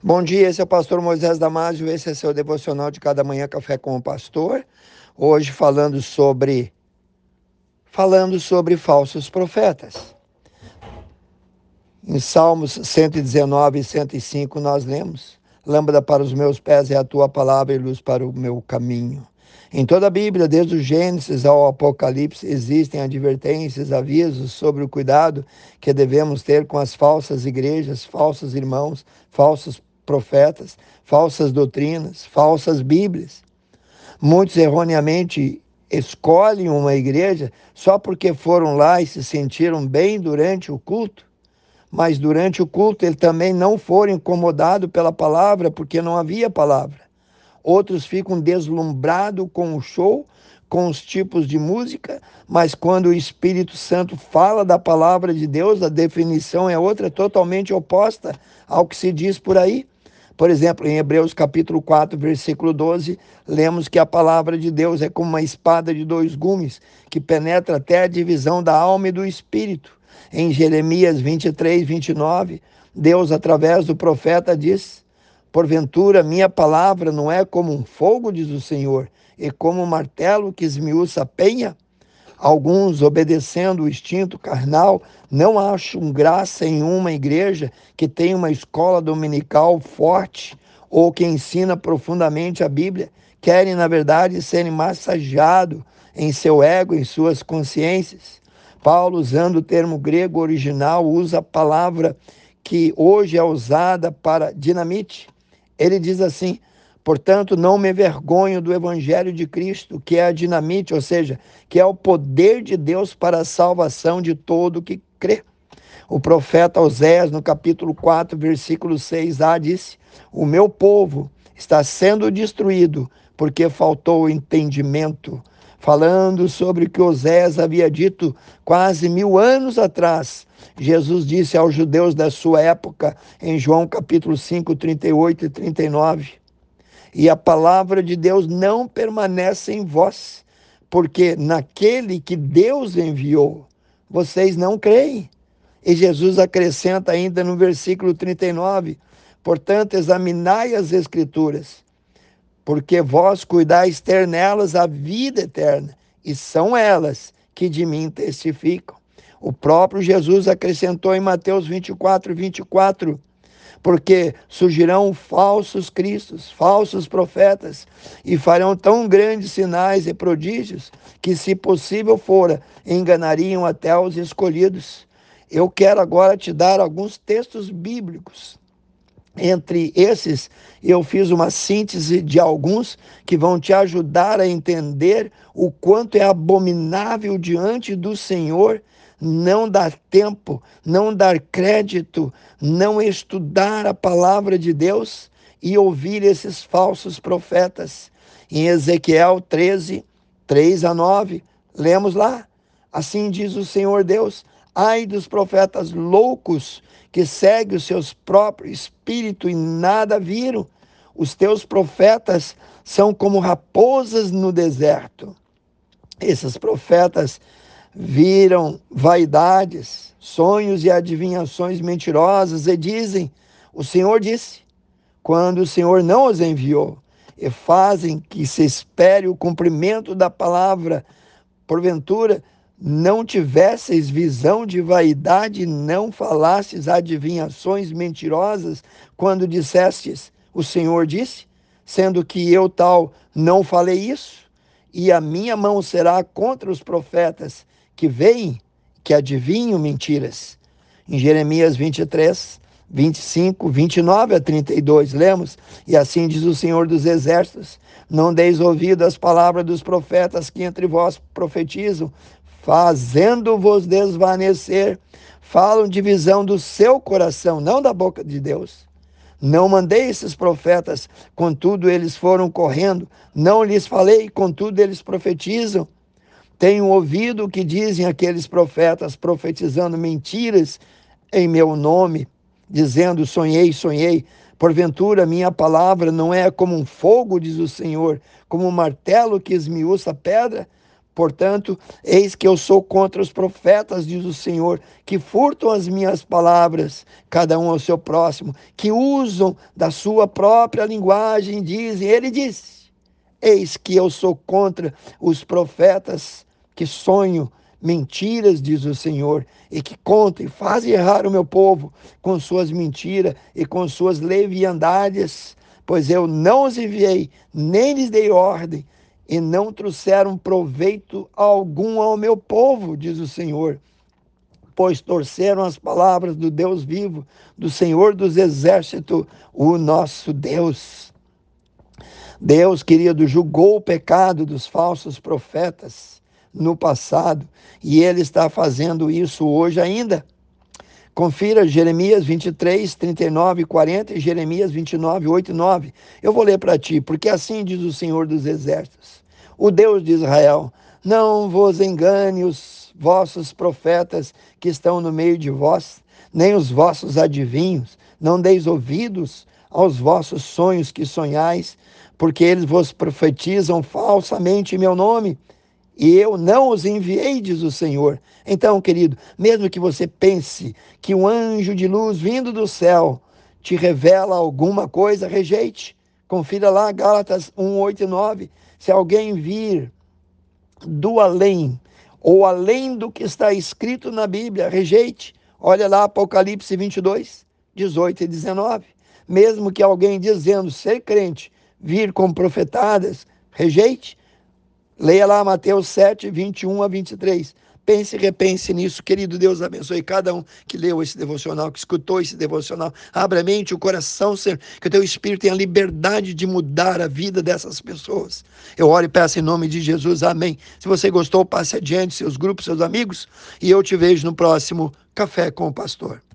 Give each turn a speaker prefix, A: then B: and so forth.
A: Bom dia, esse é o pastor Moisés Damásio, esse é seu devocional de cada manhã café com o pastor. Hoje falando sobre falando sobre falsos profetas. Em Salmos 119 e 105 nós lemos: Lâmpada para os meus pés é a tua palavra e luz para o meu caminho. Em toda a Bíblia, desde o Gênesis ao Apocalipse, existem advertências, avisos sobre o cuidado que devemos ter com as falsas igrejas, falsos irmãos, falsos profetas, falsas doutrinas, falsas Bíblias. Muitos erroneamente escolhem uma igreja só porque foram lá e se sentiram bem durante o culto, mas durante o culto eles também não foram incomodados pela palavra porque não havia palavra. Outros ficam deslumbrados com o show, com os tipos de música, mas quando o Espírito Santo fala da palavra de Deus, a definição é outra, totalmente oposta ao que se diz por aí. Por exemplo, em Hebreus capítulo 4, versículo 12, lemos que a palavra de Deus é como uma espada de dois gumes, que penetra até a divisão da alma e do espírito. Em Jeremias 23, 29, Deus, através do profeta, diz: Porventura, minha palavra não é como um fogo, diz o Senhor, e como um martelo que esmiuça a penha? Alguns, obedecendo o instinto carnal, não acham graça em uma igreja que tem uma escola dominical forte ou que ensina profundamente a Bíblia. Querem, na verdade, serem massageados em seu ego, em suas consciências. Paulo, usando o termo grego original, usa a palavra que hoje é usada para dinamite. Ele diz assim: Portanto, não me envergonho do Evangelho de Cristo, que é a dinamite, ou seja, que é o poder de Deus para a salvação de todo que crê. O profeta Oséias, no capítulo 4, versículo 6a, disse: O meu povo está sendo destruído porque faltou entendimento. Falando sobre o que Oséias havia dito quase mil anos atrás, Jesus disse aos judeus da sua época, em João capítulo 5, 38 e 39 e a palavra de Deus não permanece em vós, porque naquele que Deus enviou, vocês não creem. E Jesus acrescenta ainda no versículo 39: Portanto, examinai as Escrituras, porque vós cuidais ter nelas a vida eterna, e são elas que de mim testificam. O próprio Jesus acrescentou em Mateus 24, 24: porque surgirão falsos cristos, falsos profetas, e farão tão grandes sinais e prodígios que, se possível fora, enganariam até os escolhidos. Eu quero agora te dar alguns textos bíblicos. Entre esses, eu fiz uma síntese de alguns que vão te ajudar a entender o quanto é abominável diante do Senhor não dar tempo, não dar crédito, não estudar a palavra de Deus e ouvir esses falsos profetas. Em Ezequiel 13, 3 a 9, lemos lá. Assim diz o Senhor Deus: ai dos profetas loucos que seguem os seus próprios espíritos e nada viram. Os teus profetas são como raposas no deserto. Esses profetas viram vaidades, sonhos e adivinhações mentirosas e dizem: O Senhor disse, quando o Senhor não os enviou, e fazem que se espere o cumprimento da palavra. Porventura, não tivesseis visão de vaidade, não falastes adivinhações mentirosas, quando dissestes: O Senhor disse, sendo que eu tal não falei isso? E a minha mão será contra os profetas que veem, que adivinham mentiras. Em Jeremias 23, 25, 29 a 32, lemos: E assim diz o Senhor dos Exércitos: Não deis ouvido às palavras dos profetas que entre vós profetizam, fazendo-vos desvanecer, falam de visão do seu coração, não da boca de Deus. Não mandei esses profetas, contudo eles foram correndo. Não lhes falei, contudo eles profetizam. Tenho ouvido o que dizem aqueles profetas profetizando mentiras em meu nome, dizendo: sonhei, sonhei. Porventura, minha palavra não é como um fogo, diz o Senhor, como um martelo que esmiuça a pedra? Portanto, eis que eu sou contra os profetas, diz o Senhor, que furtam as minhas palavras, cada um ao seu próximo, que usam da sua própria linguagem, dizem. Ele disse: Eis que eu sou contra os profetas que sonham mentiras, diz o Senhor, e que contam e fazem errar o meu povo com suas mentiras e com suas leviandades, pois eu não os enviei, nem lhes dei ordem, e não trouxeram proveito algum ao meu povo, diz o Senhor. Pois torceram as palavras do Deus vivo, do Senhor dos exércitos, o nosso Deus. Deus, querido, julgou o pecado dos falsos profetas no passado e ele está fazendo isso hoje ainda. Confira Jeremias 23, 39 e 40 e Jeremias 29, 8 e 9. Eu vou ler para ti, porque assim diz o Senhor dos Exércitos, o Deus de Israel: Não vos engane os vossos profetas que estão no meio de vós, nem os vossos adivinhos, não deis ouvidos aos vossos sonhos que sonhais, porque eles vos profetizam falsamente em meu nome e eu não os enviei, diz o Senhor. Então, querido, mesmo que você pense que um anjo de luz vindo do céu te revela alguma coisa, rejeite. Confira lá Gálatas 1, 8 e 9. Se alguém vir do além, ou além do que está escrito na Bíblia, rejeite. Olha lá Apocalipse 22, 18 e 19. Mesmo que alguém dizendo ser crente vir com profetadas, rejeite. Leia lá Mateus 7, 21 a 23. Pense e repense nisso, querido Deus abençoe cada um que leu esse devocional, que escutou esse devocional. Abra a mente, o coração, Senhor, que o teu Espírito tenha liberdade de mudar a vida dessas pessoas. Eu oro e peço em nome de Jesus, amém. Se você gostou, passe adiante, seus grupos, seus amigos, e eu te vejo no próximo Café com o Pastor.